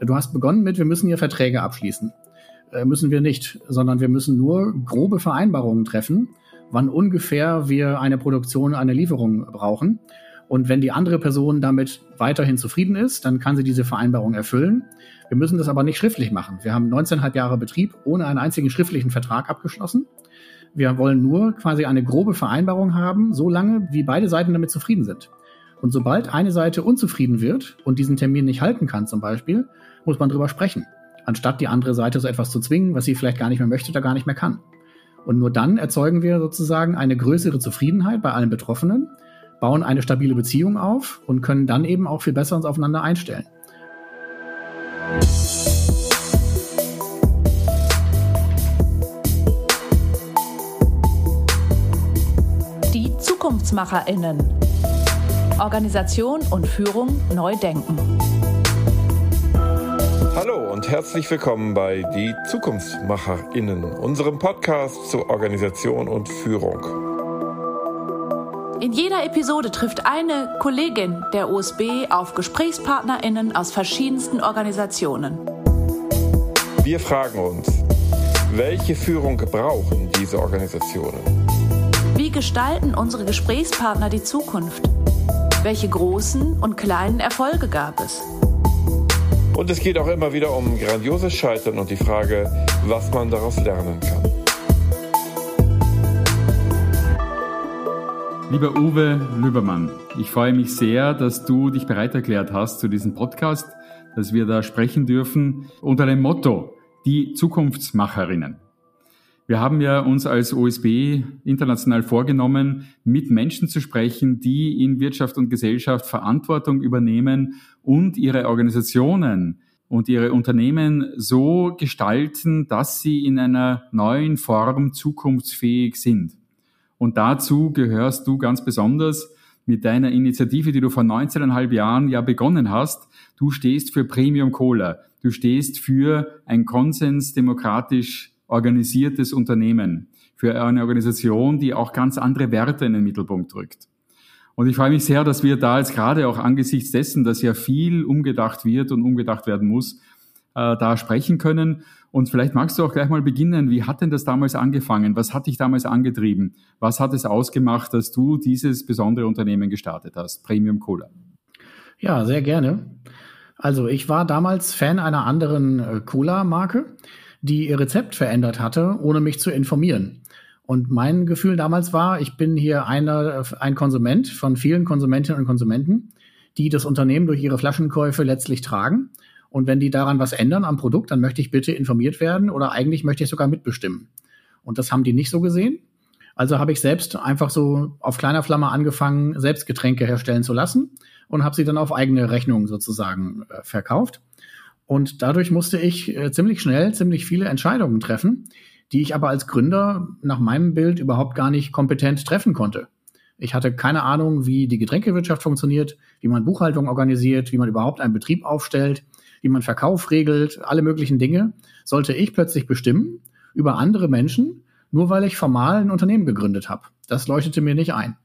Du hast begonnen mit, wir müssen hier Verträge abschließen. Äh, müssen wir nicht, sondern wir müssen nur grobe Vereinbarungen treffen, wann ungefähr wir eine Produktion, eine Lieferung brauchen. Und wenn die andere Person damit weiterhin zufrieden ist, dann kann sie diese Vereinbarung erfüllen. Wir müssen das aber nicht schriftlich machen. Wir haben 19,5 Jahre Betrieb ohne einen einzigen schriftlichen Vertrag abgeschlossen. Wir wollen nur quasi eine grobe Vereinbarung haben, so lange, wie beide Seiten damit zufrieden sind. Und sobald eine Seite unzufrieden wird und diesen Termin nicht halten kann zum Beispiel, muss man drüber sprechen, anstatt die andere Seite so etwas zu zwingen, was sie vielleicht gar nicht mehr möchte oder gar nicht mehr kann. Und nur dann erzeugen wir sozusagen eine größere Zufriedenheit bei allen Betroffenen, bauen eine stabile Beziehung auf und können dann eben auch viel besser uns aufeinander einstellen. Die ZukunftsmacherInnen. Organisation und Führung neu denken. Hallo und herzlich willkommen bei Die ZukunftsmacherInnen, unserem Podcast zur Organisation und Führung. In jeder Episode trifft eine Kollegin der USB auf GesprächspartnerInnen aus verschiedensten Organisationen. Wir fragen uns, welche Führung brauchen diese Organisationen? Wie gestalten unsere Gesprächspartner die Zukunft? Welche großen und kleinen Erfolge gab es? Und es geht auch immer wieder um grandioses Scheitern und die Frage, was man daraus lernen kann. Lieber Uwe Lübermann, ich freue mich sehr, dass du dich bereit erklärt hast zu diesem Podcast, dass wir da sprechen dürfen unter dem Motto, die Zukunftsmacherinnen. Wir haben ja uns als OSB international vorgenommen, mit Menschen zu sprechen, die in Wirtschaft und Gesellschaft Verantwortung übernehmen und ihre Organisationen und ihre Unternehmen so gestalten, dass sie in einer neuen Form zukunftsfähig sind. Und dazu gehörst du ganz besonders mit deiner Initiative, die du vor 19,5 Jahren ja begonnen hast. Du stehst für Premium Cola. Du stehst für ein konsensdemokratisch organisiertes Unternehmen, für eine Organisation, die auch ganz andere Werte in den Mittelpunkt rückt. Und ich freue mich sehr, dass wir da jetzt gerade auch angesichts dessen, dass ja viel umgedacht wird und umgedacht werden muss, äh, da sprechen können. Und vielleicht magst du auch gleich mal beginnen. Wie hat denn das damals angefangen? Was hat dich damals angetrieben? Was hat es ausgemacht, dass du dieses besondere Unternehmen gestartet hast, Premium Cola? Ja, sehr gerne. Also ich war damals Fan einer anderen äh, Cola-Marke, die ihr Rezept verändert hatte, ohne mich zu informieren. Und mein Gefühl damals war, ich bin hier einer, ein Konsument von vielen Konsumentinnen und Konsumenten, die das Unternehmen durch ihre Flaschenkäufe letztlich tragen. Und wenn die daran was ändern am Produkt, dann möchte ich bitte informiert werden oder eigentlich möchte ich sogar mitbestimmen. Und das haben die nicht so gesehen. Also habe ich selbst einfach so auf kleiner Flamme angefangen, selbst Getränke herstellen zu lassen und habe sie dann auf eigene Rechnung sozusagen äh, verkauft. Und dadurch musste ich äh, ziemlich schnell ziemlich viele Entscheidungen treffen, die ich aber als Gründer nach meinem Bild überhaupt gar nicht kompetent treffen konnte. Ich hatte keine Ahnung, wie die Getränkewirtschaft funktioniert, wie man Buchhaltung organisiert, wie man überhaupt einen Betrieb aufstellt, wie man Verkauf regelt, alle möglichen Dinge, sollte ich plötzlich bestimmen über andere Menschen, nur weil ich formal ein Unternehmen gegründet habe. Das leuchtete mir nicht ein.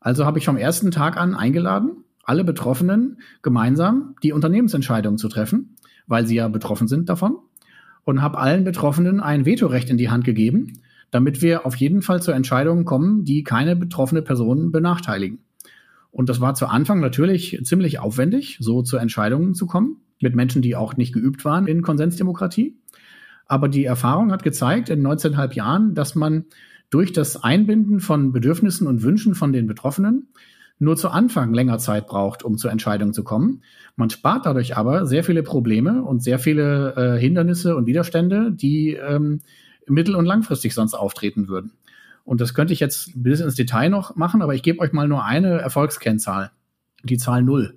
Also habe ich vom ersten Tag an eingeladen, alle Betroffenen gemeinsam die Unternehmensentscheidung zu treffen weil sie ja betroffen sind davon, und habe allen Betroffenen ein Vetorecht in die Hand gegeben, damit wir auf jeden Fall zu Entscheidungen kommen, die keine betroffene Person benachteiligen. Und das war zu Anfang natürlich ziemlich aufwendig, so zu Entscheidungen zu kommen, mit Menschen, die auch nicht geübt waren in Konsensdemokratie. Aber die Erfahrung hat gezeigt in 19,5 Jahren, dass man durch das Einbinden von Bedürfnissen und Wünschen von den Betroffenen nur zu Anfang länger Zeit braucht, um zur Entscheidung zu kommen. Man spart dadurch aber sehr viele Probleme und sehr viele äh, Hindernisse und Widerstände, die ähm, mittel- und langfristig sonst auftreten würden. Und das könnte ich jetzt bisschen ins Detail noch machen, aber ich gebe euch mal nur eine Erfolgskennzahl. Die Zahl null.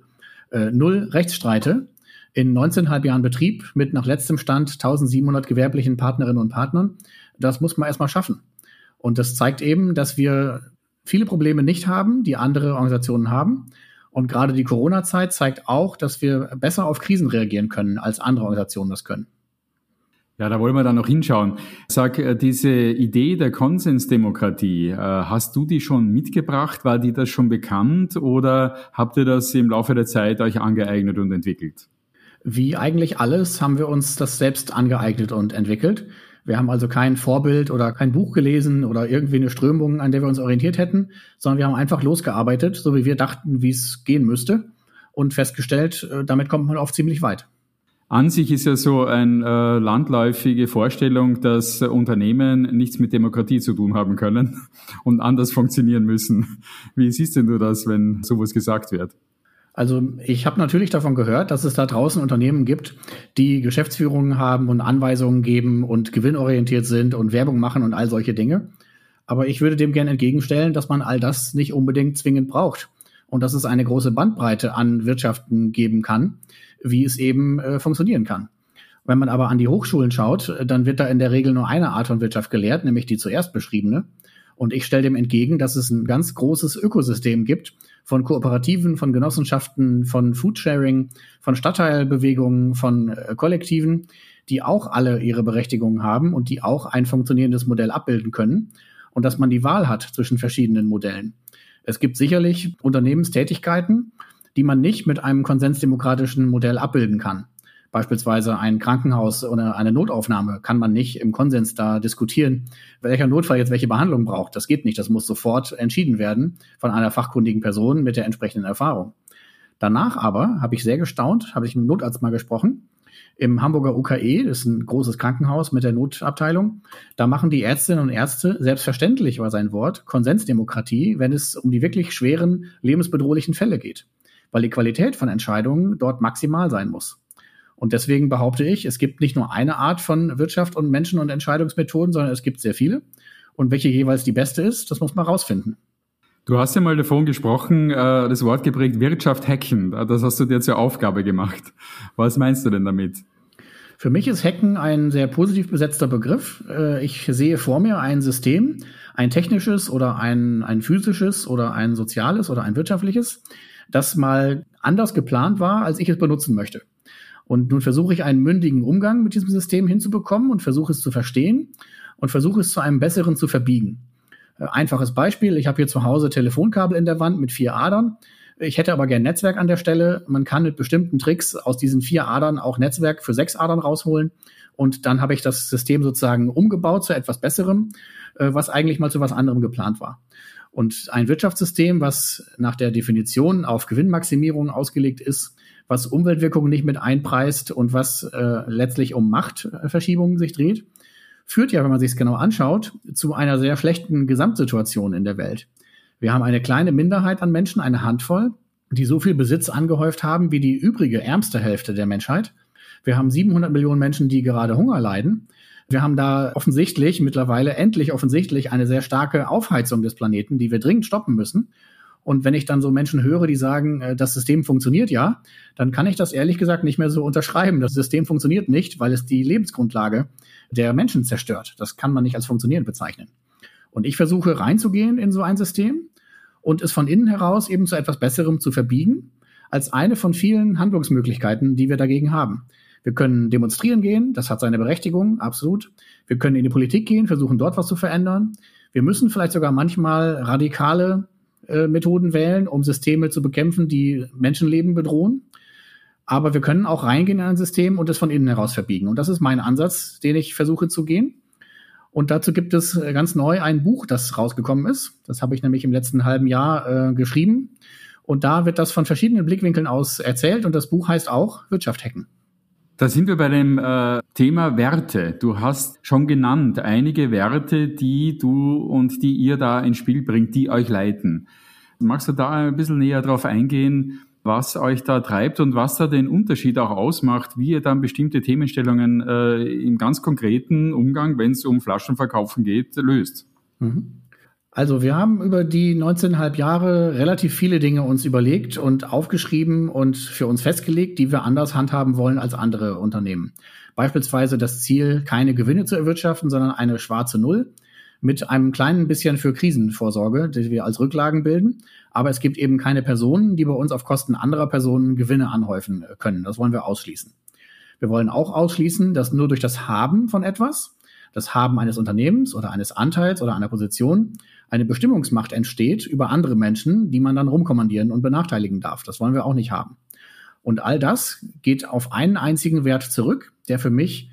Äh, null Rechtsstreite in 19,5 Jahren Betrieb mit nach letztem Stand 1700 gewerblichen Partnerinnen und Partnern. Das muss man erstmal schaffen. Und das zeigt eben, dass wir viele Probleme nicht haben, die andere Organisationen haben. Und gerade die Corona-Zeit zeigt auch, dass wir besser auf Krisen reagieren können, als andere Organisationen das können. Ja, da wollen wir dann noch hinschauen. Sag, äh, diese Idee der Konsensdemokratie, äh, hast du die schon mitgebracht? War die das schon bekannt oder habt ihr das im Laufe der Zeit euch angeeignet und entwickelt? Wie eigentlich alles haben wir uns das selbst angeeignet und entwickelt. Wir haben also kein Vorbild oder kein Buch gelesen oder irgendwie eine Strömung, an der wir uns orientiert hätten, sondern wir haben einfach losgearbeitet, so wie wir dachten, wie es gehen müsste und festgestellt, äh, damit kommt man oft ziemlich weit. An sich ist ja so eine äh, landläufige Vorstellung, dass äh, Unternehmen nichts mit Demokratie zu tun haben können und anders funktionieren müssen. Wie siehst denn du das, wenn sowas gesagt wird? Also ich habe natürlich davon gehört, dass es da draußen Unternehmen gibt, die Geschäftsführungen haben und Anweisungen geben und gewinnorientiert sind und Werbung machen und all solche Dinge. Aber ich würde dem gerne entgegenstellen, dass man all das nicht unbedingt zwingend braucht und dass es eine große Bandbreite an Wirtschaften geben kann, wie es eben äh, funktionieren kann. Wenn man aber an die Hochschulen schaut, dann wird da in der Regel nur eine Art von Wirtschaft gelehrt, nämlich die zuerst beschriebene. Und ich stelle dem entgegen, dass es ein ganz großes Ökosystem gibt von Kooperativen, von Genossenschaften, von Foodsharing, von Stadtteilbewegungen, von äh, Kollektiven, die auch alle ihre Berechtigungen haben und die auch ein funktionierendes Modell abbilden können und dass man die Wahl hat zwischen verschiedenen Modellen. Es gibt sicherlich Unternehmenstätigkeiten, die man nicht mit einem konsensdemokratischen Modell abbilden kann. Beispielsweise ein Krankenhaus oder eine Notaufnahme kann man nicht im Konsens da diskutieren, welcher Notfall jetzt welche Behandlung braucht. Das geht nicht. Das muss sofort entschieden werden von einer fachkundigen Person mit der entsprechenden Erfahrung. Danach aber habe ich sehr gestaunt, habe ich mit dem Notarzt mal gesprochen. Im Hamburger UKE, das ist ein großes Krankenhaus mit der Notabteilung, da machen die Ärztinnen und Ärzte, selbstverständlich war sein Wort, Konsensdemokratie, wenn es um die wirklich schweren, lebensbedrohlichen Fälle geht. Weil die Qualität von Entscheidungen dort maximal sein muss. Und deswegen behaupte ich, es gibt nicht nur eine Art von Wirtschaft und Menschen und Entscheidungsmethoden, sondern es gibt sehr viele. Und welche jeweils die beste ist, das muss man rausfinden. Du hast ja mal davon gesprochen, äh, das Wort geprägt Wirtschaft hacken. Das hast du dir zur Aufgabe gemacht. Was meinst du denn damit? Für mich ist Hacken ein sehr positiv besetzter Begriff. Äh, ich sehe vor mir ein System, ein technisches oder ein, ein physisches oder ein soziales oder ein wirtschaftliches, das mal anders geplant war, als ich es benutzen möchte. Und nun versuche ich einen mündigen Umgang mit diesem System hinzubekommen und versuche es zu verstehen und versuche es zu einem besseren zu verbiegen. Äh, einfaches Beispiel, ich habe hier zu Hause Telefonkabel in der Wand mit vier Adern. Ich hätte aber gern Netzwerk an der Stelle. Man kann mit bestimmten Tricks aus diesen vier Adern auch Netzwerk für sechs Adern rausholen. Und dann habe ich das System sozusagen umgebaut zu etwas Besserem, äh, was eigentlich mal zu was anderem geplant war. Und ein Wirtschaftssystem, was nach der Definition auf Gewinnmaximierung ausgelegt ist, was Umweltwirkungen nicht mit einpreist und was äh, letztlich um Machtverschiebungen sich dreht, führt ja, wenn man sich es genau anschaut, zu einer sehr schlechten Gesamtsituation in der Welt. Wir haben eine kleine Minderheit an Menschen, eine Handvoll, die so viel Besitz angehäuft haben wie die übrige ärmste Hälfte der Menschheit. Wir haben 700 Millionen Menschen, die gerade Hunger leiden. Wir haben da offensichtlich, mittlerweile endlich offensichtlich, eine sehr starke Aufheizung des Planeten, die wir dringend stoppen müssen. Und wenn ich dann so Menschen höre, die sagen, äh, das System funktioniert ja, dann kann ich das ehrlich gesagt nicht mehr so unterschreiben. Das System funktioniert nicht, weil es die Lebensgrundlage der Menschen zerstört. Das kann man nicht als funktionierend bezeichnen. Und ich versuche reinzugehen in so ein System und es von innen heraus eben zu etwas Besserem zu verbiegen, als eine von vielen Handlungsmöglichkeiten, die wir dagegen haben. Wir können demonstrieren gehen, das hat seine Berechtigung, absolut. Wir können in die Politik gehen, versuchen dort was zu verändern. Wir müssen vielleicht sogar manchmal radikale äh, Methoden wählen, um Systeme zu bekämpfen, die Menschenleben bedrohen. Aber wir können auch reingehen in ein System und es von innen heraus verbiegen. Und das ist mein Ansatz, den ich versuche zu gehen. Und dazu gibt es äh, ganz neu ein Buch, das rausgekommen ist. Das habe ich nämlich im letzten halben Jahr äh, geschrieben. Und da wird das von verschiedenen Blickwinkeln aus erzählt. Und das Buch heißt auch Wirtschaft hacken. Da sind wir bei dem äh, Thema Werte. Du hast schon genannt einige Werte, die du und die ihr da ins Spiel bringt, die euch leiten. Magst du da ein bisschen näher drauf eingehen, was euch da treibt und was da den Unterschied auch ausmacht, wie ihr dann bestimmte Themenstellungen äh, im ganz konkreten Umgang, wenn es um Flaschenverkaufen geht, löst? Mhm. Also wir haben über die 19,5 Jahre relativ viele Dinge uns überlegt und aufgeschrieben und für uns festgelegt, die wir anders handhaben wollen als andere Unternehmen. Beispielsweise das Ziel, keine Gewinne zu erwirtschaften, sondern eine schwarze Null mit einem kleinen bisschen für Krisenvorsorge, die wir als Rücklagen bilden. Aber es gibt eben keine Personen, die bei uns auf Kosten anderer Personen Gewinne anhäufen können. Das wollen wir ausschließen. Wir wollen auch ausschließen, dass nur durch das Haben von etwas, das Haben eines Unternehmens oder eines Anteils oder einer Position, eine Bestimmungsmacht entsteht über andere Menschen, die man dann rumkommandieren und benachteiligen darf. Das wollen wir auch nicht haben. Und all das geht auf einen einzigen Wert zurück, der für mich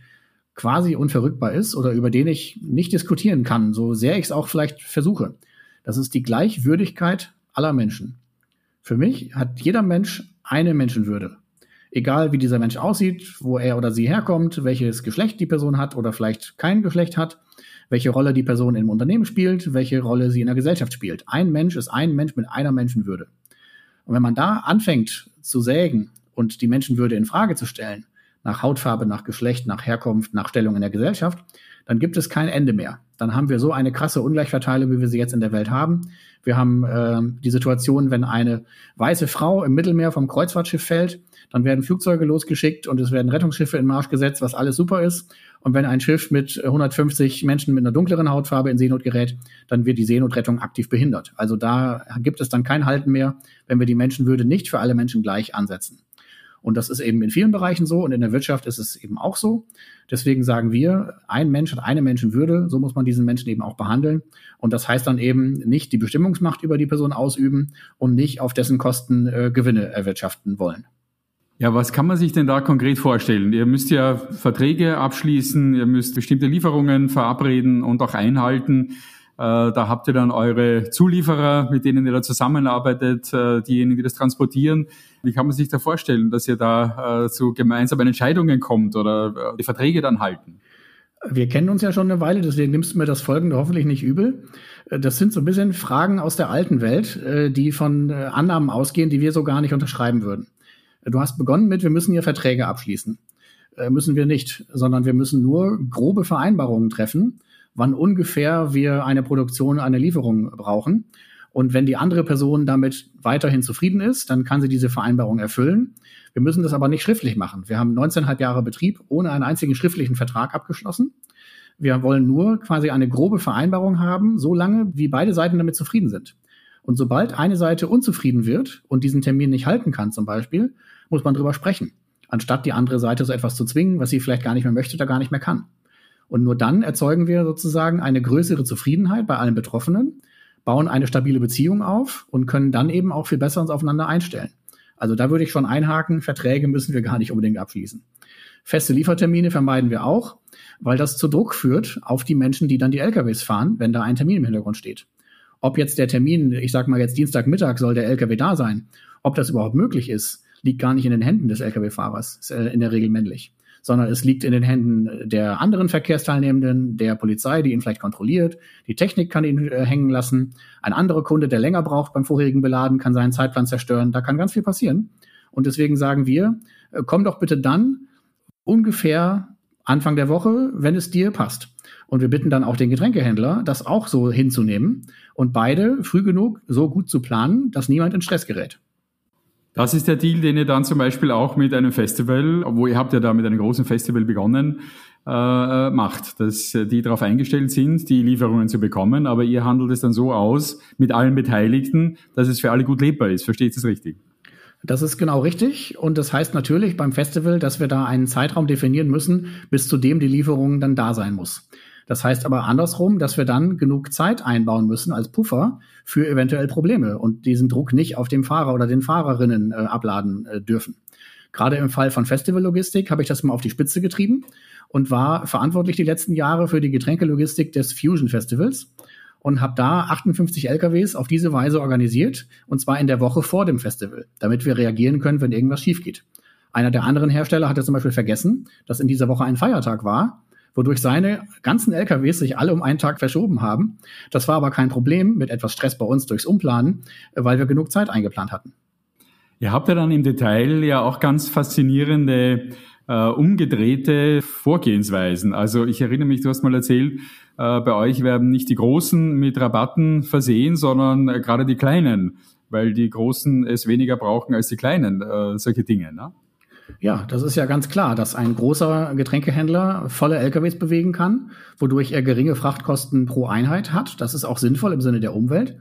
quasi unverrückbar ist oder über den ich nicht diskutieren kann, so sehr ich es auch vielleicht versuche. Das ist die Gleichwürdigkeit aller Menschen. Für mich hat jeder Mensch eine Menschenwürde. Egal wie dieser Mensch aussieht, wo er oder sie herkommt, welches Geschlecht die Person hat oder vielleicht kein Geschlecht hat, welche Rolle die Person im Unternehmen spielt, welche Rolle sie in der Gesellschaft spielt. Ein Mensch ist ein Mensch mit einer Menschenwürde. Und wenn man da anfängt zu sägen und die Menschenwürde in Frage zu stellen, nach Hautfarbe, nach Geschlecht, nach Herkunft, nach Stellung in der Gesellschaft, dann gibt es kein Ende mehr. Dann haben wir so eine krasse Ungleichverteilung, wie wir sie jetzt in der Welt haben. Wir haben äh, die Situation, wenn eine weiße Frau im Mittelmeer vom Kreuzfahrtschiff fällt, dann werden Flugzeuge losgeschickt und es werden Rettungsschiffe in Marsch gesetzt, was alles super ist. Und wenn ein Schiff mit 150 Menschen mit einer dunkleren Hautfarbe in Seenot gerät, dann wird die Seenotrettung aktiv behindert. Also da gibt es dann kein Halten mehr, wenn wir die Menschenwürde nicht für alle Menschen gleich ansetzen. Und das ist eben in vielen Bereichen so und in der Wirtschaft ist es eben auch so. Deswegen sagen wir, ein Mensch hat eine Menschenwürde, so muss man diesen Menschen eben auch behandeln. Und das heißt dann eben nicht die Bestimmungsmacht über die Person ausüben und nicht auf dessen Kosten äh, Gewinne erwirtschaften wollen. Ja, was kann man sich denn da konkret vorstellen? Ihr müsst ja Verträge abschließen, ihr müsst bestimmte Lieferungen verabreden und auch einhalten. Äh, da habt ihr dann eure Zulieferer, mit denen ihr da zusammenarbeitet, äh, diejenigen, die das transportieren. Wie kann man sich da vorstellen, dass ihr da äh, zu gemeinsamen Entscheidungen kommt oder die Verträge dann halten? Wir kennen uns ja schon eine Weile, deswegen nimmst du mir das Folgende hoffentlich nicht übel. Das sind so ein bisschen Fragen aus der alten Welt, die von Annahmen ausgehen, die wir so gar nicht unterschreiben würden. Du hast begonnen mit, wir müssen hier Verträge abschließen. Müssen wir nicht, sondern wir müssen nur grobe Vereinbarungen treffen, wann ungefähr wir eine Produktion, eine Lieferung brauchen. Und wenn die andere Person damit weiterhin zufrieden ist, dann kann sie diese Vereinbarung erfüllen. Wir müssen das aber nicht schriftlich machen. Wir haben 19,5 Jahre Betrieb ohne einen einzigen schriftlichen Vertrag abgeschlossen. Wir wollen nur quasi eine grobe Vereinbarung haben, so lange, wie beide Seiten damit zufrieden sind. Und sobald eine Seite unzufrieden wird und diesen Termin nicht halten kann, zum Beispiel, muss man drüber sprechen, anstatt die andere Seite so etwas zu zwingen, was sie vielleicht gar nicht mehr möchte oder gar nicht mehr kann. Und nur dann erzeugen wir sozusagen eine größere Zufriedenheit bei allen Betroffenen, bauen eine stabile Beziehung auf und können dann eben auch viel besser uns aufeinander einstellen. Also da würde ich schon einhaken, Verträge müssen wir gar nicht unbedingt abschließen. Feste Liefertermine vermeiden wir auch, weil das zu Druck führt auf die Menschen, die dann die LKWs fahren, wenn da ein Termin im Hintergrund steht. Ob jetzt der Termin, ich sag mal jetzt Dienstagmittag soll der LKW da sein, ob das überhaupt möglich ist, liegt gar nicht in den Händen des Lkw-Fahrers, ist äh, in der Regel männlich sondern es liegt in den Händen der anderen Verkehrsteilnehmenden, der Polizei, die ihn vielleicht kontrolliert. Die Technik kann ihn äh, hängen lassen. Ein anderer Kunde, der länger braucht beim vorherigen Beladen, kann seinen Zeitplan zerstören. Da kann ganz viel passieren. Und deswegen sagen wir, äh, komm doch bitte dann ungefähr Anfang der Woche, wenn es dir passt. Und wir bitten dann auch den Getränkehändler, das auch so hinzunehmen und beide früh genug so gut zu planen, dass niemand in Stress gerät. Das ist der Deal, den ihr dann zum Beispiel auch mit einem Festival, wo ihr habt ja da mit einem großen Festival begonnen, äh, macht, dass die darauf eingestellt sind, die Lieferungen zu bekommen, aber ihr handelt es dann so aus mit allen Beteiligten, dass es für alle gut lebbar ist. Versteht ihr es richtig? Das ist genau richtig. Und das heißt natürlich beim Festival, dass wir da einen Zeitraum definieren müssen, bis zu dem die Lieferung dann da sein muss. Das heißt aber andersrum, dass wir dann genug Zeit einbauen müssen als Puffer für eventuell Probleme und diesen Druck nicht auf dem Fahrer oder den Fahrerinnen äh, abladen äh, dürfen. Gerade im Fall von Festivallogistik habe ich das mal auf die Spitze getrieben und war verantwortlich die letzten Jahre für die Getränkelogistik des Fusion Festivals und habe da 58 LKWs auf diese Weise organisiert und zwar in der Woche vor dem Festival, damit wir reagieren können, wenn irgendwas schief geht. Einer der anderen Hersteller hatte zum Beispiel vergessen, dass in dieser Woche ein Feiertag war wodurch seine ganzen LKWs sich alle um einen Tag verschoben haben. Das war aber kein Problem mit etwas Stress bei uns durchs Umplanen, weil wir genug Zeit eingeplant hatten. Ihr habt ja dann im Detail ja auch ganz faszinierende äh, umgedrehte Vorgehensweisen. Also ich erinnere mich, du hast mal erzählt, äh, bei euch werden nicht die Großen mit Rabatten versehen, sondern äh, gerade die Kleinen, weil die Großen es weniger brauchen als die Kleinen, äh, solche Dinge. Ne? Ja, das ist ja ganz klar, dass ein großer Getränkehändler volle LKWs bewegen kann, wodurch er geringe Frachtkosten pro Einheit hat. Das ist auch sinnvoll im Sinne der Umwelt.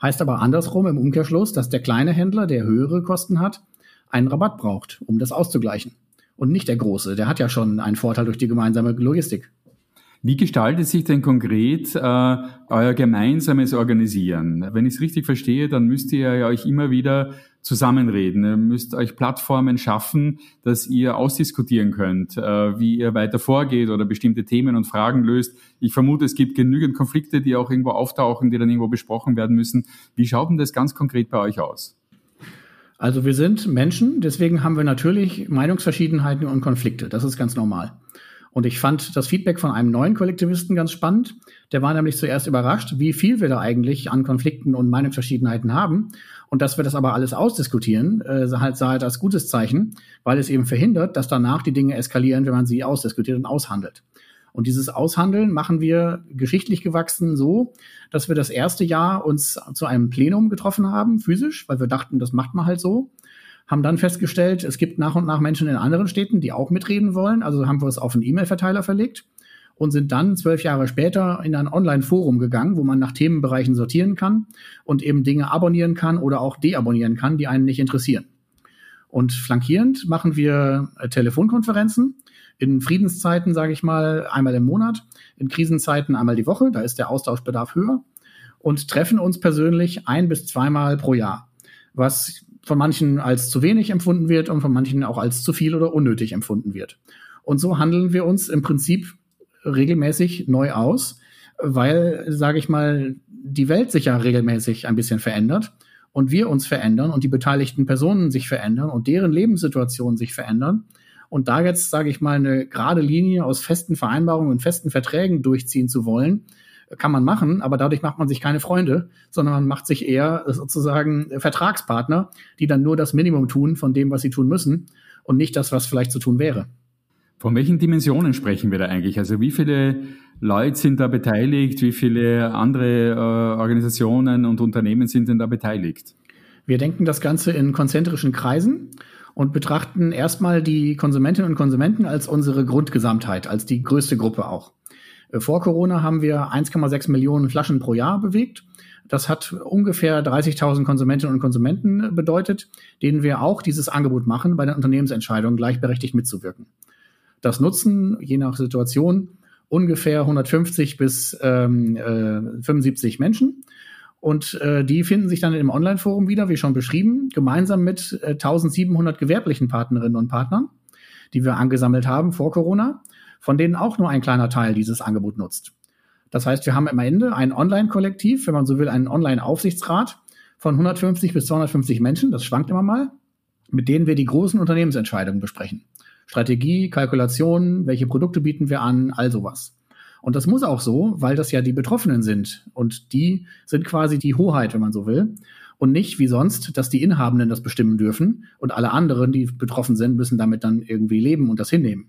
Heißt aber andersrum im Umkehrschluss, dass der kleine Händler, der höhere Kosten hat, einen Rabatt braucht, um das auszugleichen. Und nicht der große, der hat ja schon einen Vorteil durch die gemeinsame Logistik. Wie gestaltet sich denn konkret äh, euer gemeinsames Organisieren? Wenn ich es richtig verstehe, dann müsst ihr euch immer wieder zusammenreden. Ihr müsst euch Plattformen schaffen, dass ihr ausdiskutieren könnt, äh, wie ihr weiter vorgeht oder bestimmte Themen und Fragen löst. Ich vermute, es gibt genügend Konflikte, die auch irgendwo auftauchen, die dann irgendwo besprochen werden müssen. Wie schaut denn das ganz konkret bei euch aus? Also wir sind Menschen, deswegen haben wir natürlich Meinungsverschiedenheiten und Konflikte. Das ist ganz normal. Und ich fand das Feedback von einem neuen Kollektivisten ganz spannend. Der war nämlich zuerst überrascht, wie viel wir da eigentlich an Konflikten und Meinungsverschiedenheiten haben. Und dass wir das aber alles ausdiskutieren, äh, halt sah er als gutes Zeichen, weil es eben verhindert, dass danach die Dinge eskalieren, wenn man sie ausdiskutiert und aushandelt. Und dieses Aushandeln machen wir geschichtlich gewachsen so, dass wir das erste Jahr uns zu einem Plenum getroffen haben, physisch, weil wir dachten, das macht man halt so haben dann festgestellt, es gibt nach und nach Menschen in anderen Städten, die auch mitreden wollen. Also haben wir es auf einen E-Mail-Verteiler verlegt und sind dann zwölf Jahre später in ein Online-Forum gegangen, wo man nach Themenbereichen sortieren kann und eben Dinge abonnieren kann oder auch deabonnieren kann, die einen nicht interessieren. Und flankierend machen wir äh, Telefonkonferenzen in Friedenszeiten, sage ich mal, einmal im Monat, in Krisenzeiten einmal die Woche, da ist der Austauschbedarf höher und treffen uns persönlich ein bis zweimal pro Jahr, was von manchen als zu wenig empfunden wird und von manchen auch als zu viel oder unnötig empfunden wird. Und so handeln wir uns im Prinzip regelmäßig neu aus, weil, sage ich mal, die Welt sich ja regelmäßig ein bisschen verändert und wir uns verändern und die beteiligten Personen sich verändern und deren Lebenssituationen sich verändern. Und da jetzt, sage ich mal, eine gerade Linie aus festen Vereinbarungen und festen Verträgen durchziehen zu wollen, kann man machen, aber dadurch macht man sich keine Freunde, sondern man macht sich eher sozusagen Vertragspartner, die dann nur das Minimum tun von dem, was sie tun müssen und nicht das, was vielleicht zu tun wäre. Von welchen Dimensionen sprechen wir da eigentlich? Also wie viele Leute sind da beteiligt? Wie viele andere äh, Organisationen und Unternehmen sind denn da beteiligt? Wir denken das Ganze in konzentrischen Kreisen und betrachten erstmal die Konsumentinnen und Konsumenten als unsere Grundgesamtheit, als die größte Gruppe auch. Äh, vor Corona haben wir 1,6 Millionen Flaschen pro Jahr bewegt. Das hat ungefähr 30.000 Konsumentinnen und Konsumenten bedeutet, denen wir auch dieses Angebot machen, bei den Unternehmensentscheidungen gleichberechtigt mitzuwirken. Das nutzen, je nach Situation, ungefähr 150 bis ähm, äh, 75 Menschen. Und äh, die finden sich dann im Online-Forum wieder, wie schon beschrieben, gemeinsam mit äh, 1700 gewerblichen Partnerinnen und Partnern, die wir angesammelt haben vor Corona von denen auch nur ein kleiner Teil dieses Angebot nutzt. Das heißt, wir haben am Ende ein Online-Kollektiv, wenn man so will, einen Online-Aufsichtsrat von 150 bis 250 Menschen, das schwankt immer mal, mit denen wir die großen Unternehmensentscheidungen besprechen. Strategie, Kalkulation, welche Produkte bieten wir an, all sowas. Und das muss auch so, weil das ja die Betroffenen sind. Und die sind quasi die Hoheit, wenn man so will. Und nicht wie sonst, dass die Inhabenden das bestimmen dürfen und alle anderen, die betroffen sind, müssen damit dann irgendwie leben und das hinnehmen.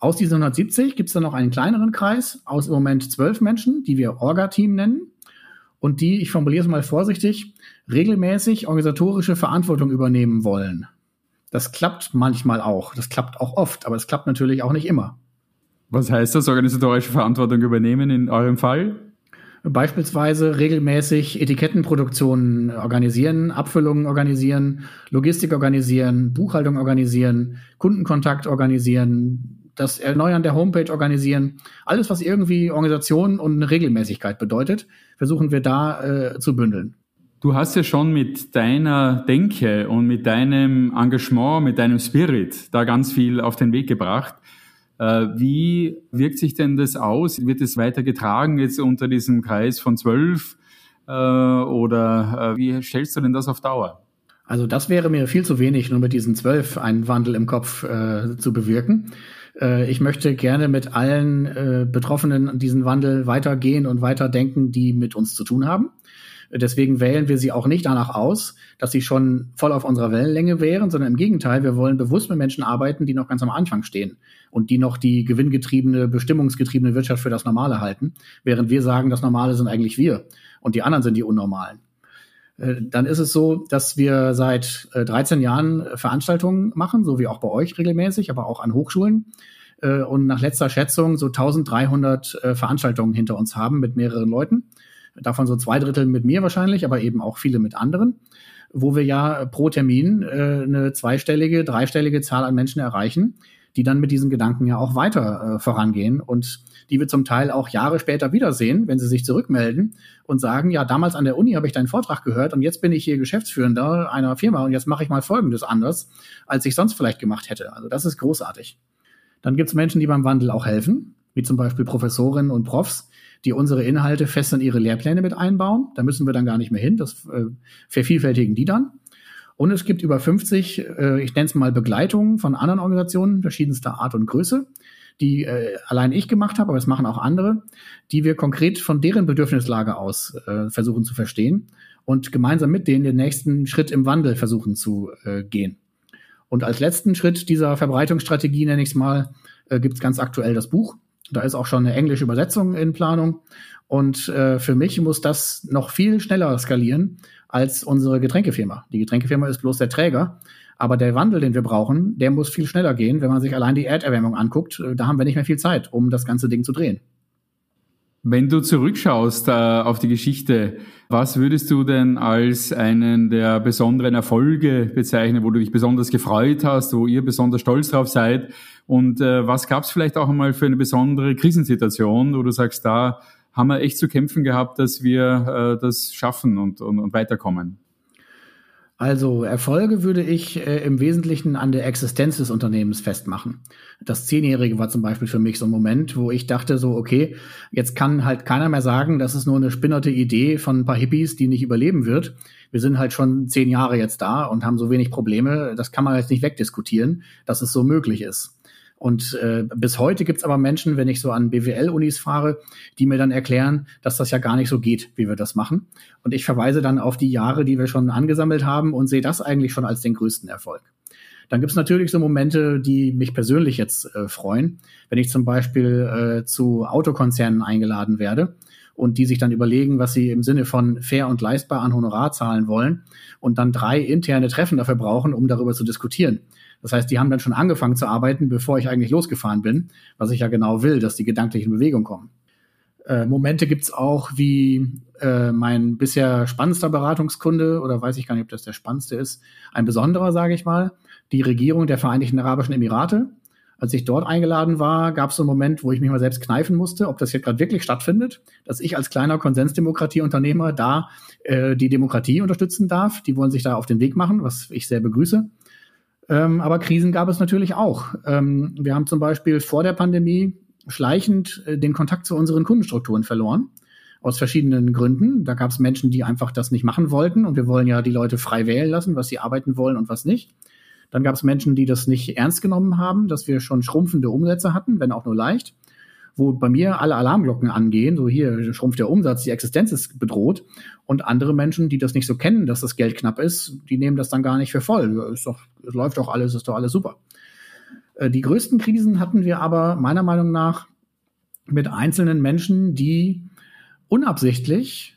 Aus diesen 170 gibt es dann noch einen kleineren Kreis aus im Moment zwölf Menschen, die wir Orga-Team nennen und die, ich formuliere es mal vorsichtig, regelmäßig organisatorische Verantwortung übernehmen wollen. Das klappt manchmal auch, das klappt auch oft, aber es klappt natürlich auch nicht immer. Was heißt das, organisatorische Verantwortung übernehmen in eurem Fall? Beispielsweise regelmäßig Etikettenproduktionen organisieren, Abfüllungen organisieren, Logistik organisieren, Buchhaltung organisieren, Kundenkontakt organisieren, das Erneuern der Homepage organisieren, alles, was irgendwie Organisation und eine Regelmäßigkeit bedeutet, versuchen wir da äh, zu bündeln. Du hast ja schon mit deiner Denke und mit deinem Engagement, mit deinem Spirit da ganz viel auf den Weg gebracht. Äh, wie wirkt sich denn das aus? Wird es weiter getragen jetzt unter diesem Kreis von zwölf? Äh, oder äh, wie stellst du denn das auf Dauer? Also das wäre mir viel zu wenig, nur mit diesen zwölf einen Wandel im Kopf äh, zu bewirken. Äh, ich möchte gerne mit allen äh, Betroffenen diesen Wandel weitergehen und weiterdenken, die mit uns zu tun haben. Deswegen wählen wir sie auch nicht danach aus, dass sie schon voll auf unserer Wellenlänge wären, sondern im Gegenteil, wir wollen bewusst mit Menschen arbeiten, die noch ganz am Anfang stehen und die noch die gewinngetriebene, bestimmungsgetriebene Wirtschaft für das Normale halten, während wir sagen, das Normale sind eigentlich wir und die anderen sind die Unnormalen. Äh, dann ist es so, dass wir seit 13 Jahren Veranstaltungen machen, so wie auch bei euch regelmäßig, aber auch an Hochschulen. Äh, und nach letzter Schätzung so 1300 äh, Veranstaltungen hinter uns haben mit mehreren Leuten. Davon so zwei Drittel mit mir wahrscheinlich, aber eben auch viele mit anderen, wo wir ja pro Termin äh, eine zweistellige, dreistellige Zahl an Menschen erreichen, die dann mit diesen Gedanken ja auch weiter äh, vorangehen und die wir zum Teil auch Jahre später wiedersehen, wenn sie sich zurückmelden und sagen, ja, damals an der Uni habe ich deinen Vortrag gehört und jetzt bin ich hier Geschäftsführender einer Firma und jetzt mache ich mal Folgendes anders, als ich sonst vielleicht gemacht hätte. Also das ist großartig. Dann gibt es Menschen, die beim Wandel auch helfen, wie zum Beispiel Professorinnen und Profs, die unsere Inhalte fest in ihre Lehrpläne mit einbauen. Da müssen wir dann gar nicht mehr hin. Das äh, vervielfältigen die dann. Und es gibt über 50, äh, ich nenne es mal Begleitungen von anderen Organisationen verschiedenster Art und Größe, die äh, allein ich gemacht habe, aber es machen auch andere, die wir konkret von deren Bedürfnislage aus äh, versuchen zu verstehen und gemeinsam mit denen den nächsten Schritt im Wandel versuchen zu äh, gehen. Und als letzten Schritt dieser Verbreitungsstrategie, nenne ich es mal, äh, gibt es ganz aktuell das Buch. Da ist auch schon eine englische Übersetzung in Planung. Und äh, für mich muss das noch viel schneller skalieren als unsere Getränkefirma. Die Getränkefirma ist bloß der Träger. Aber der Wandel, den wir brauchen, der muss viel schneller gehen. Wenn man sich allein die Erderwärmung anguckt, äh, da haben wir nicht mehr viel Zeit, um das ganze Ding zu drehen. Wenn du zurückschaust äh, auf die Geschichte, was würdest du denn als einen der besonderen Erfolge bezeichnen, wo du dich besonders gefreut hast, wo ihr besonders stolz drauf seid? Und äh, was gab es vielleicht auch einmal für eine besondere Krisensituation, wo du sagst, da haben wir echt zu kämpfen gehabt, dass wir äh, das schaffen und, und, und weiterkommen? Also Erfolge würde ich äh, im Wesentlichen an der Existenz des Unternehmens festmachen. Das Zehnjährige war zum Beispiel für mich so ein Moment, wo ich dachte so, okay, jetzt kann halt keiner mehr sagen, das ist nur eine spinnerte Idee von ein paar Hippies, die nicht überleben wird. Wir sind halt schon zehn Jahre jetzt da und haben so wenig Probleme. Das kann man jetzt nicht wegdiskutieren, dass es so möglich ist. Und äh, bis heute gibt's aber Menschen, wenn ich so an BWL-Unis fahre, die mir dann erklären, dass das ja gar nicht so geht, wie wir das machen. Und ich verweise dann auf die Jahre, die wir schon angesammelt haben und sehe das eigentlich schon als den größten Erfolg. Dann gibt's natürlich so Momente, die mich persönlich jetzt äh, freuen. Wenn ich zum Beispiel äh, zu Autokonzernen eingeladen werde und die sich dann überlegen, was sie im Sinne von fair und leistbar an Honorar zahlen wollen und dann drei interne Treffen dafür brauchen, um darüber zu diskutieren. Das heißt, die haben dann schon angefangen zu arbeiten, bevor ich eigentlich losgefahren bin, was ich ja genau will, dass die gedanklich in Bewegung kommen. Äh, Momente gibt's auch wie äh, mein bisher spannendster Beratungskunde, oder weiß ich gar nicht, ob das der spannendste ist, ein besonderer, sage ich mal, die Regierung der Vereinigten Arabischen Emirate. Als ich dort eingeladen war, gab es so einen Moment, wo ich mich mal selbst kneifen musste, ob das jetzt gerade wirklich stattfindet, dass ich als kleiner Konsensdemokratieunternehmer da äh, die Demokratie unterstützen darf. Die wollen sich da auf den Weg machen, was ich sehr begrüße. Ähm, aber Krisen gab es natürlich auch. Ähm, wir haben zum Beispiel vor der Pandemie schleichend äh, den Kontakt zu unseren Kundenstrukturen verloren. Aus verschiedenen Gründen. Da gab es Menschen, die einfach das nicht machen wollten. Und wir wollen ja die Leute frei wählen lassen, was sie arbeiten wollen und was nicht. Dann gab es Menschen, die das nicht ernst genommen haben, dass wir schon schrumpfende Umsätze hatten, wenn auch nur leicht wo bei mir alle Alarmglocken angehen, so hier schrumpft der Umsatz, die Existenz ist bedroht. Und andere Menschen, die das nicht so kennen, dass das Geld knapp ist, die nehmen das dann gar nicht für voll. Ist doch, es läuft doch alles, ist doch alles super. Äh, die größten Krisen hatten wir aber meiner Meinung nach mit einzelnen Menschen, die unabsichtlich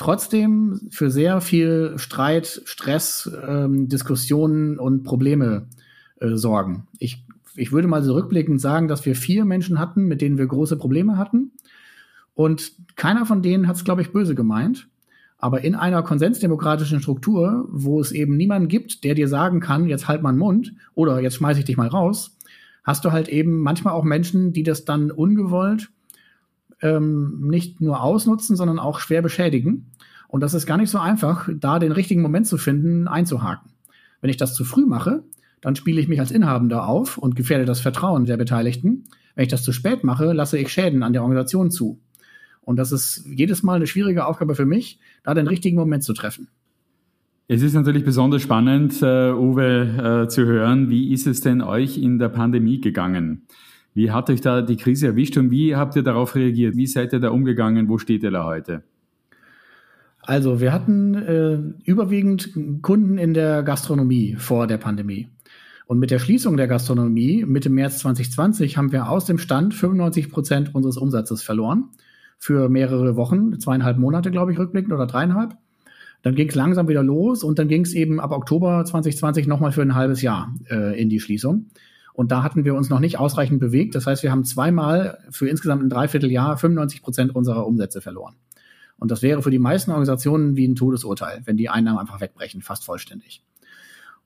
trotzdem für sehr viel Streit, Stress, ähm, Diskussionen und Probleme äh, sorgen. Ich ich würde mal so rückblickend sagen, dass wir vier Menschen hatten, mit denen wir große Probleme hatten. Und keiner von denen hat es, glaube ich, böse gemeint. Aber in einer konsensdemokratischen Struktur, wo es eben niemanden gibt, der dir sagen kann, jetzt halt mal den Mund oder jetzt schmeiße ich dich mal raus, hast du halt eben manchmal auch Menschen, die das dann ungewollt ähm, nicht nur ausnutzen, sondern auch schwer beschädigen. Und das ist gar nicht so einfach, da den richtigen Moment zu finden, einzuhaken. Wenn ich das zu früh mache, dann spiele ich mich als Inhabender auf und gefährde das Vertrauen der Beteiligten. Wenn ich das zu spät mache, lasse ich Schäden an der Organisation zu. Und das ist jedes Mal eine schwierige Aufgabe für mich, da den richtigen Moment zu treffen. Es ist natürlich besonders spannend, uh, Uwe, uh, zu hören, wie ist es denn euch in der Pandemie gegangen? Wie hat euch da die Krise erwischt und wie habt ihr darauf reagiert? Wie seid ihr da umgegangen? Wo steht ihr da heute? Also wir hatten äh, überwiegend Kunden in der Gastronomie vor der Pandemie. Und mit der Schließung der Gastronomie Mitte März 2020 haben wir aus dem Stand 95 Prozent unseres Umsatzes verloren. Für mehrere Wochen, zweieinhalb Monate, glaube ich, rückblickend oder dreieinhalb. Dann ging es langsam wieder los und dann ging es eben ab Oktober 2020 nochmal für ein halbes Jahr äh, in die Schließung. Und da hatten wir uns noch nicht ausreichend bewegt. Das heißt, wir haben zweimal für insgesamt ein Dreivierteljahr 95 Prozent unserer Umsätze verloren. Und das wäre für die meisten Organisationen wie ein Todesurteil, wenn die Einnahmen einfach wegbrechen, fast vollständig.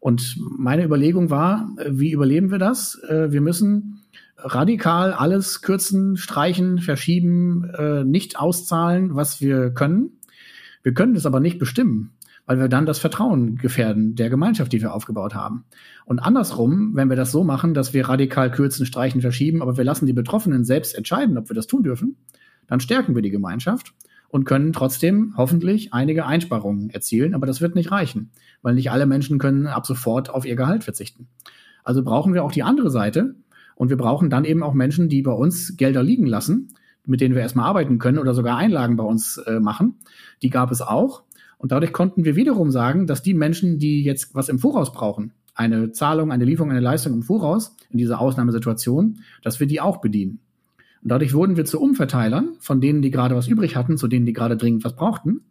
Und meine Überlegung war, wie überleben wir das? Äh, wir müssen radikal alles kürzen, streichen, verschieben, äh, nicht auszahlen, was wir können. Wir können das aber nicht bestimmen, weil wir dann das Vertrauen gefährden der Gemeinschaft, die wir aufgebaut haben. Und andersrum, wenn wir das so machen, dass wir radikal kürzen, streichen, verschieben, aber wir lassen die Betroffenen selbst entscheiden, ob wir das tun dürfen, dann stärken wir die Gemeinschaft und können trotzdem hoffentlich einige Einsparungen erzielen, aber das wird nicht reichen, weil nicht alle Menschen können ab sofort auf ihr Gehalt verzichten. Also brauchen wir auch die andere Seite und wir brauchen dann eben auch Menschen, die bei uns Gelder liegen lassen, mit denen wir erstmal arbeiten können oder sogar Einlagen bei uns äh, machen. Die gab es auch. Und dadurch konnten wir wiederum sagen, dass die Menschen, die jetzt was im Voraus brauchen, eine Zahlung, eine Lieferung, eine Leistung im Voraus in dieser Ausnahmesituation, dass wir die auch bedienen. Und dadurch wurden wir zu Umverteilern von denen, die gerade was übrig hatten, zu denen, die gerade dringend was brauchten,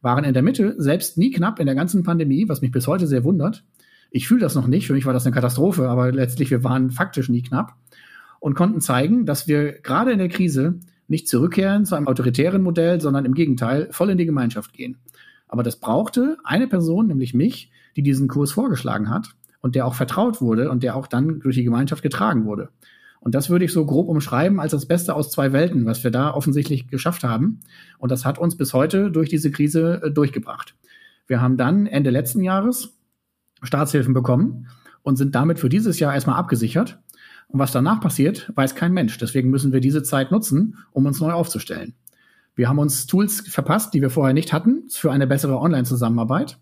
waren in der Mitte selbst nie knapp in der ganzen Pandemie, was mich bis heute sehr wundert. Ich fühle das noch nicht, für mich war das eine Katastrophe, aber letztlich wir waren faktisch nie knapp und konnten zeigen, dass wir gerade in der Krise nicht zurückkehren zu einem autoritären Modell, sondern im Gegenteil voll in die Gemeinschaft gehen. Aber das brauchte eine Person, nämlich mich, die diesen Kurs vorgeschlagen hat und der auch vertraut wurde und der auch dann durch die Gemeinschaft getragen wurde. Und das würde ich so grob umschreiben als das Beste aus zwei Welten, was wir da offensichtlich geschafft haben. Und das hat uns bis heute durch diese Krise äh, durchgebracht. Wir haben dann Ende letzten Jahres Staatshilfen bekommen und sind damit für dieses Jahr erstmal abgesichert. Und was danach passiert, weiß kein Mensch. Deswegen müssen wir diese Zeit nutzen, um uns neu aufzustellen. Wir haben uns Tools verpasst, die wir vorher nicht hatten, für eine bessere Online-Zusammenarbeit.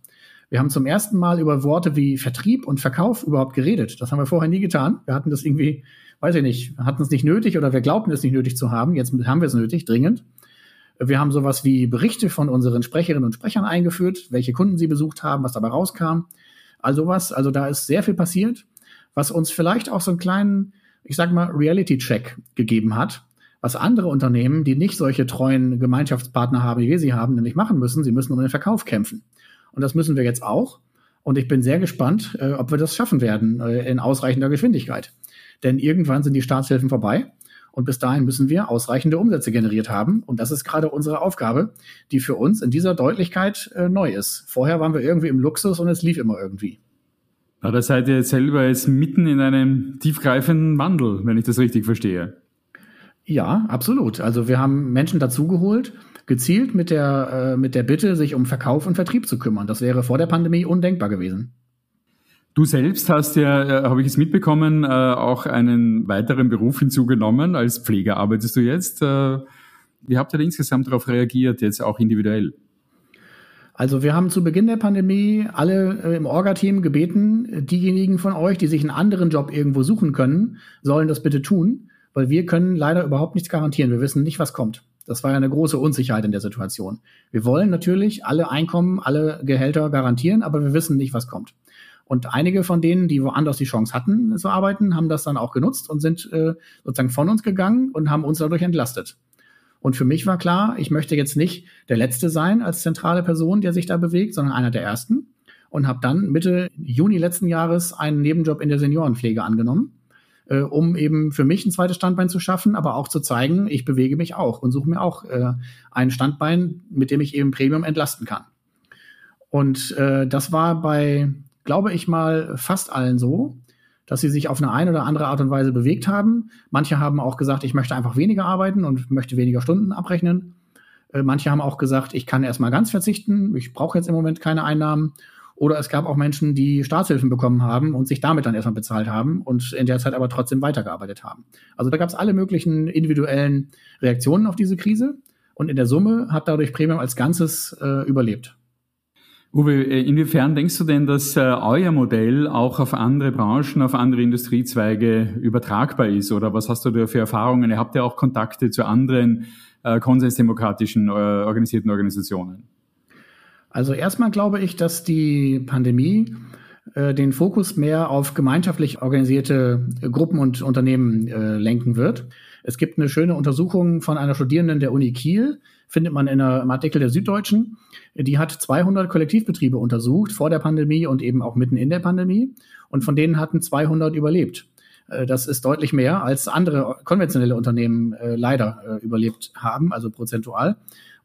Wir haben zum ersten Mal über Worte wie Vertrieb und Verkauf überhaupt geredet. Das haben wir vorher nie getan. Wir hatten das irgendwie weiß ich nicht, hatten es nicht nötig oder wir glaubten es nicht nötig zu haben. Jetzt haben wir es nötig, dringend. Wir haben sowas wie Berichte von unseren Sprecherinnen und Sprechern eingeführt, welche Kunden sie besucht haben, was dabei rauskam. Also was, also da ist sehr viel passiert, was uns vielleicht auch so einen kleinen, ich sag mal, Reality-Check gegeben hat, was andere Unternehmen, die nicht solche treuen Gemeinschaftspartner haben, wie wir sie haben, nämlich machen müssen. Sie müssen um den Verkauf kämpfen. Und das müssen wir jetzt auch. Und ich bin sehr gespannt, äh, ob wir das schaffen werden äh, in ausreichender Geschwindigkeit. Denn irgendwann sind die Staatshilfen vorbei. Und bis dahin müssen wir ausreichende Umsätze generiert haben. Und das ist gerade unsere Aufgabe, die für uns in dieser Deutlichkeit äh, neu ist. Vorher waren wir irgendwie im Luxus und es lief immer irgendwie. Na, da seid ihr selber jetzt mitten in einem tiefgreifenden Wandel, wenn ich das richtig verstehe. Ja, absolut. Also wir haben Menschen dazugeholt, gezielt mit der, äh, mit der Bitte, sich um Verkauf und Vertrieb zu kümmern. Das wäre vor der Pandemie undenkbar gewesen. Du selbst hast ja, äh, habe ich es mitbekommen, äh, auch einen weiteren Beruf hinzugenommen. Als Pfleger arbeitest du jetzt. Äh, wie habt ihr insgesamt darauf reagiert, jetzt auch individuell? Also wir haben zu Beginn der Pandemie alle im Orga-Team gebeten, diejenigen von euch, die sich einen anderen Job irgendwo suchen können, sollen das bitte tun, weil wir können leider überhaupt nichts garantieren. Wir wissen nicht, was kommt. Das war ja eine große Unsicherheit in der Situation. Wir wollen natürlich alle Einkommen, alle Gehälter garantieren, aber wir wissen nicht, was kommt. Und einige von denen, die woanders die Chance hatten zu arbeiten, haben das dann auch genutzt und sind äh, sozusagen von uns gegangen und haben uns dadurch entlastet. Und für mich war klar, ich möchte jetzt nicht der Letzte sein als zentrale Person, der sich da bewegt, sondern einer der Ersten. Und habe dann Mitte Juni letzten Jahres einen Nebenjob in der Seniorenpflege angenommen, äh, um eben für mich ein zweites Standbein zu schaffen, aber auch zu zeigen, ich bewege mich auch und suche mir auch äh, ein Standbein, mit dem ich eben Premium entlasten kann. Und äh, das war bei glaube ich mal, fast allen so, dass sie sich auf eine ein oder andere Art und Weise bewegt haben. Manche haben auch gesagt, ich möchte einfach weniger arbeiten und möchte weniger Stunden abrechnen. Äh, manche haben auch gesagt, ich kann erstmal ganz verzichten, ich brauche jetzt im Moment keine Einnahmen. Oder es gab auch Menschen, die Staatshilfen bekommen haben und sich damit dann erstmal bezahlt haben und in der Zeit aber trotzdem weitergearbeitet haben. Also da gab es alle möglichen individuellen Reaktionen auf diese Krise und in der Summe hat dadurch Premium als Ganzes äh, überlebt. Uwe, äh, inwiefern denkst du denn, dass äh, euer Modell auch auf andere Branchen, auf andere Industriezweige übertragbar ist? Oder was hast du da für Erfahrungen? Ihr habt ja auch Kontakte zu anderen äh, konsensdemokratischen äh, organisierten Organisationen. Also erstmal glaube ich, dass die Pandemie äh, den Fokus mehr auf gemeinschaftlich organisierte Gruppen und Unternehmen äh, lenken wird. Es gibt eine schöne Untersuchung von einer Studierenden der Uni Kiel, findet man in einem Artikel der Süddeutschen. Die hat 200 Kollektivbetriebe untersucht vor der Pandemie und eben auch mitten in der Pandemie. Und von denen hatten 200 überlebt. Äh, das ist deutlich mehr, als andere konventionelle Unternehmen äh, leider äh, überlebt haben, also prozentual.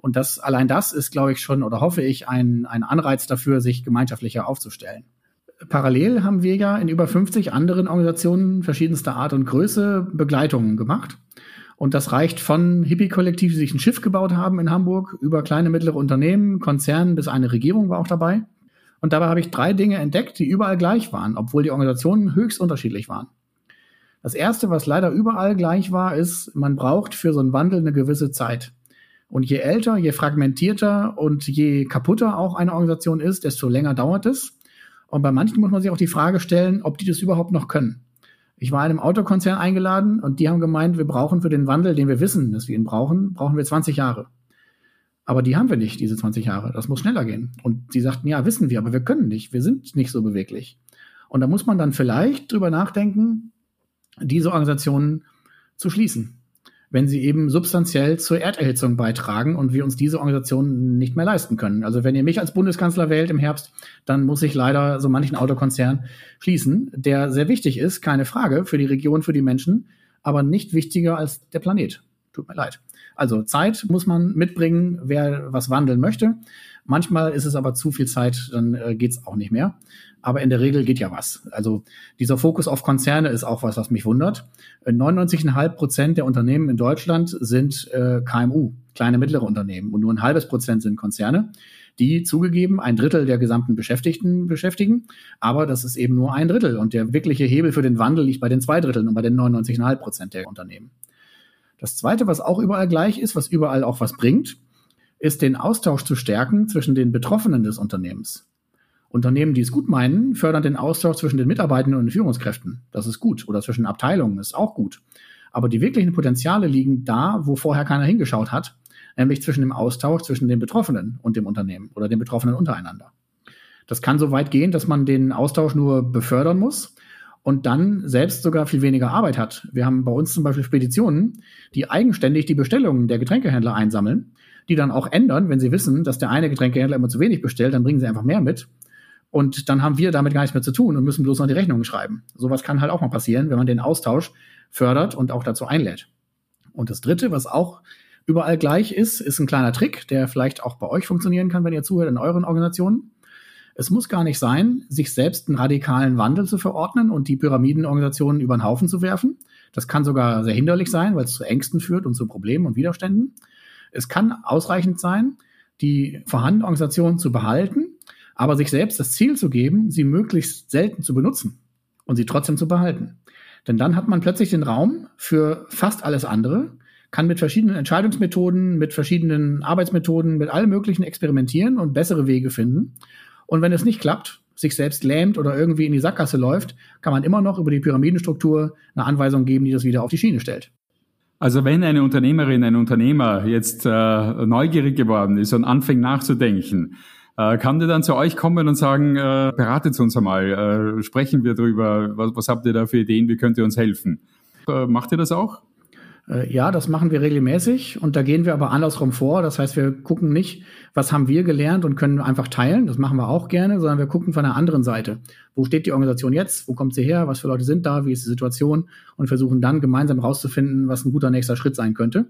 Und das, allein das ist, glaube ich, schon oder hoffe ich, ein, ein Anreiz dafür, sich gemeinschaftlicher aufzustellen. parallel haben wir ja in über 50 anderen Organisationen verschiedenster Art und Größe Begleitungen gemacht. Und das reicht von Hippie-Kollektiv, die sich ein Schiff gebaut haben in Hamburg, über kleine, mittlere Unternehmen, Konzernen bis eine Regierung war auch dabei. Und dabei habe ich drei Dinge entdeckt, die überall gleich waren, obwohl die Organisationen höchst unterschiedlich waren. Das erste, was leider überall gleich war, ist, man braucht für so einen Wandel eine gewisse Zeit. Und je älter, je fragmentierter und je kaputter auch eine Organisation ist, desto länger dauert es. Und bei manchen muss man sich auch die Frage stellen, ob die das überhaupt noch können. Ich war in einem Autokonzern eingeladen und die haben gemeint, wir brauchen für den Wandel, den wir wissen, dass wir ihn brauchen, brauchen wir 20 Jahre. Aber die haben wir nicht, diese 20 Jahre. Das muss schneller gehen. Und sie sagten, ja, wissen wir, aber wir können nicht. Wir sind nicht so beweglich. Und da muss man dann vielleicht drüber nachdenken, diese Organisationen zu schließen wenn sie eben substanziell zur Erderhitzung beitragen und wir uns diese Organisationen nicht mehr leisten können. Also wenn ihr mich als Bundeskanzler wählt im Herbst, dann muss ich leider so manchen Autokonzern schließen, der sehr wichtig ist, keine Frage, für die Region, für die Menschen, aber nicht wichtiger als der Planet. Tut mir leid. Also Zeit muss man mitbringen, wer was wandeln möchte. Manchmal ist es aber zu viel Zeit, dann äh, geht's auch nicht mehr aber in der Regel geht ja was. Also dieser Fokus auf Konzerne ist auch was, was mich wundert. 99,5 Prozent der Unternehmen in Deutschland sind äh, KMU, kleine mittlere Unternehmen, und nur ein halbes Prozent sind Konzerne, die zugegeben ein Drittel der gesamten Beschäftigten beschäftigen, aber das ist eben nur ein Drittel und der wirkliche Hebel für den Wandel liegt bei den zwei Dritteln und bei den 99,5 Prozent der Unternehmen. Das Zweite, was auch überall gleich ist, was überall auch was bringt, ist den Austausch zu stärken zwischen den Betroffenen des Unternehmens. Unternehmen, die es gut meinen, fördern den Austausch zwischen den Mitarbeitenden und den Führungskräften. Das ist gut. Oder zwischen Abteilungen ist auch gut. Aber die wirklichen Potenziale liegen da, wo vorher keiner hingeschaut hat, nämlich zwischen dem Austausch zwischen den Betroffenen und dem Unternehmen oder den Betroffenen untereinander. Das kann so weit gehen, dass man den Austausch nur befördern muss und dann selbst sogar viel weniger Arbeit hat. Wir haben bei uns zum Beispiel Speditionen, die eigenständig die Bestellungen der Getränkehändler einsammeln, die dann auch ändern, wenn sie wissen, dass der eine Getränkehändler immer zu wenig bestellt, dann bringen sie einfach mehr mit und dann haben wir damit gar nichts mehr zu tun und müssen bloß noch die Rechnungen schreiben. Sowas kann halt auch mal passieren, wenn man den Austausch fördert und auch dazu einlädt. Und das Dritte, was auch überall gleich ist, ist ein kleiner Trick, der vielleicht auch bei euch funktionieren kann, wenn ihr zuhört in euren Organisationen. Es muss gar nicht sein, sich selbst einen radikalen Wandel zu verordnen und die Pyramidenorganisationen über den Haufen zu werfen. Das kann sogar sehr hinderlich sein, weil es zu Ängsten führt und zu Problemen und Widerständen. Es kann ausreichend sein, die vorhandene Organisation zu behalten aber sich selbst das Ziel zu geben, sie möglichst selten zu benutzen und sie trotzdem zu behalten. Denn dann hat man plötzlich den Raum für fast alles andere, kann mit verschiedenen Entscheidungsmethoden, mit verschiedenen Arbeitsmethoden, mit allem Möglichen experimentieren und bessere Wege finden. Und wenn es nicht klappt, sich selbst lähmt oder irgendwie in die Sackgasse läuft, kann man immer noch über die Pyramidenstruktur eine Anweisung geben, die das wieder auf die Schiene stellt. Also wenn eine Unternehmerin, ein Unternehmer jetzt äh, neugierig geworden ist und anfängt nachzudenken, äh, kann der dann zu euch kommen und sagen, äh, beratet uns einmal, äh, sprechen wir drüber, was, was habt ihr da für Ideen, wie könnt ihr uns helfen? Äh, macht ihr das auch? Äh, ja, das machen wir regelmäßig und da gehen wir aber andersrum vor. Das heißt, wir gucken nicht, was haben wir gelernt und können einfach teilen. Das machen wir auch gerne, sondern wir gucken von der anderen Seite. Wo steht die Organisation jetzt? Wo kommt sie her? Was für Leute sind da? Wie ist die Situation? Und versuchen dann gemeinsam rauszufinden, was ein guter nächster Schritt sein könnte.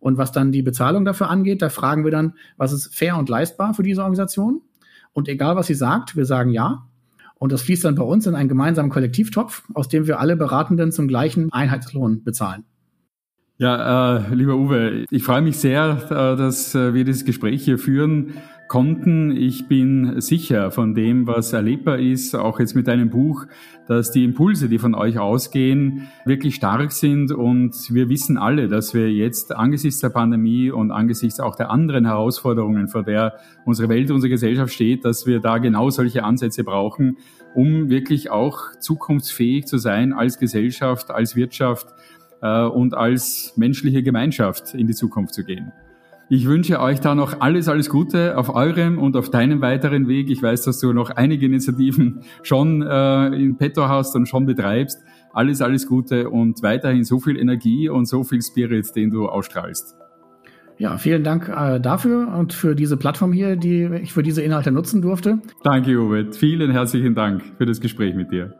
Und was dann die Bezahlung dafür angeht, da fragen wir dann, was ist fair und leistbar für diese Organisation? Und egal, was sie sagt, wir sagen ja. Und das fließt dann bei uns in einen gemeinsamen Kollektivtopf, aus dem wir alle Beratenden zum gleichen Einheitslohn bezahlen. Ja, äh, lieber Uwe, ich freue mich sehr, äh, dass äh, wir dieses Gespräch hier führen konnten. Ich bin sicher von dem, was erlebbar ist, auch jetzt mit deinem Buch, dass die Impulse, die von euch ausgehen, wirklich stark sind. Und wir wissen alle, dass wir jetzt angesichts der Pandemie und angesichts auch der anderen Herausforderungen, vor der unsere Welt, unsere Gesellschaft steht, dass wir da genau solche Ansätze brauchen, um wirklich auch zukunftsfähig zu sein als Gesellschaft, als Wirtschaft äh, und als menschliche Gemeinschaft in die Zukunft zu gehen. Ich wünsche euch da noch alles, alles Gute auf eurem und auf deinem weiteren Weg. Ich weiß, dass du noch einige Initiativen schon äh, in petto hast und schon betreibst. Alles, alles Gute und weiterhin so viel Energie und so viel Spirit, den du ausstrahlst. Ja, vielen Dank äh, dafür und für diese Plattform hier, die ich für diese Inhalte nutzen durfte. Danke, Uwe. Vielen herzlichen Dank für das Gespräch mit dir.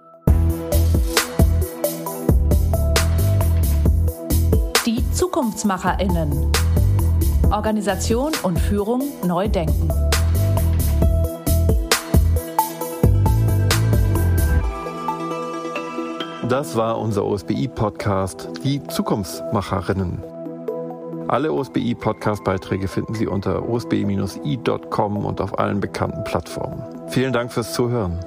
Die ZukunftsmacherInnen. Organisation und Führung neu denken. Das war unser OSBI-Podcast Die Zukunftsmacherinnen. Alle OSBI-Podcast-Beiträge finden Sie unter osbi-i.com und auf allen bekannten Plattformen. Vielen Dank fürs Zuhören.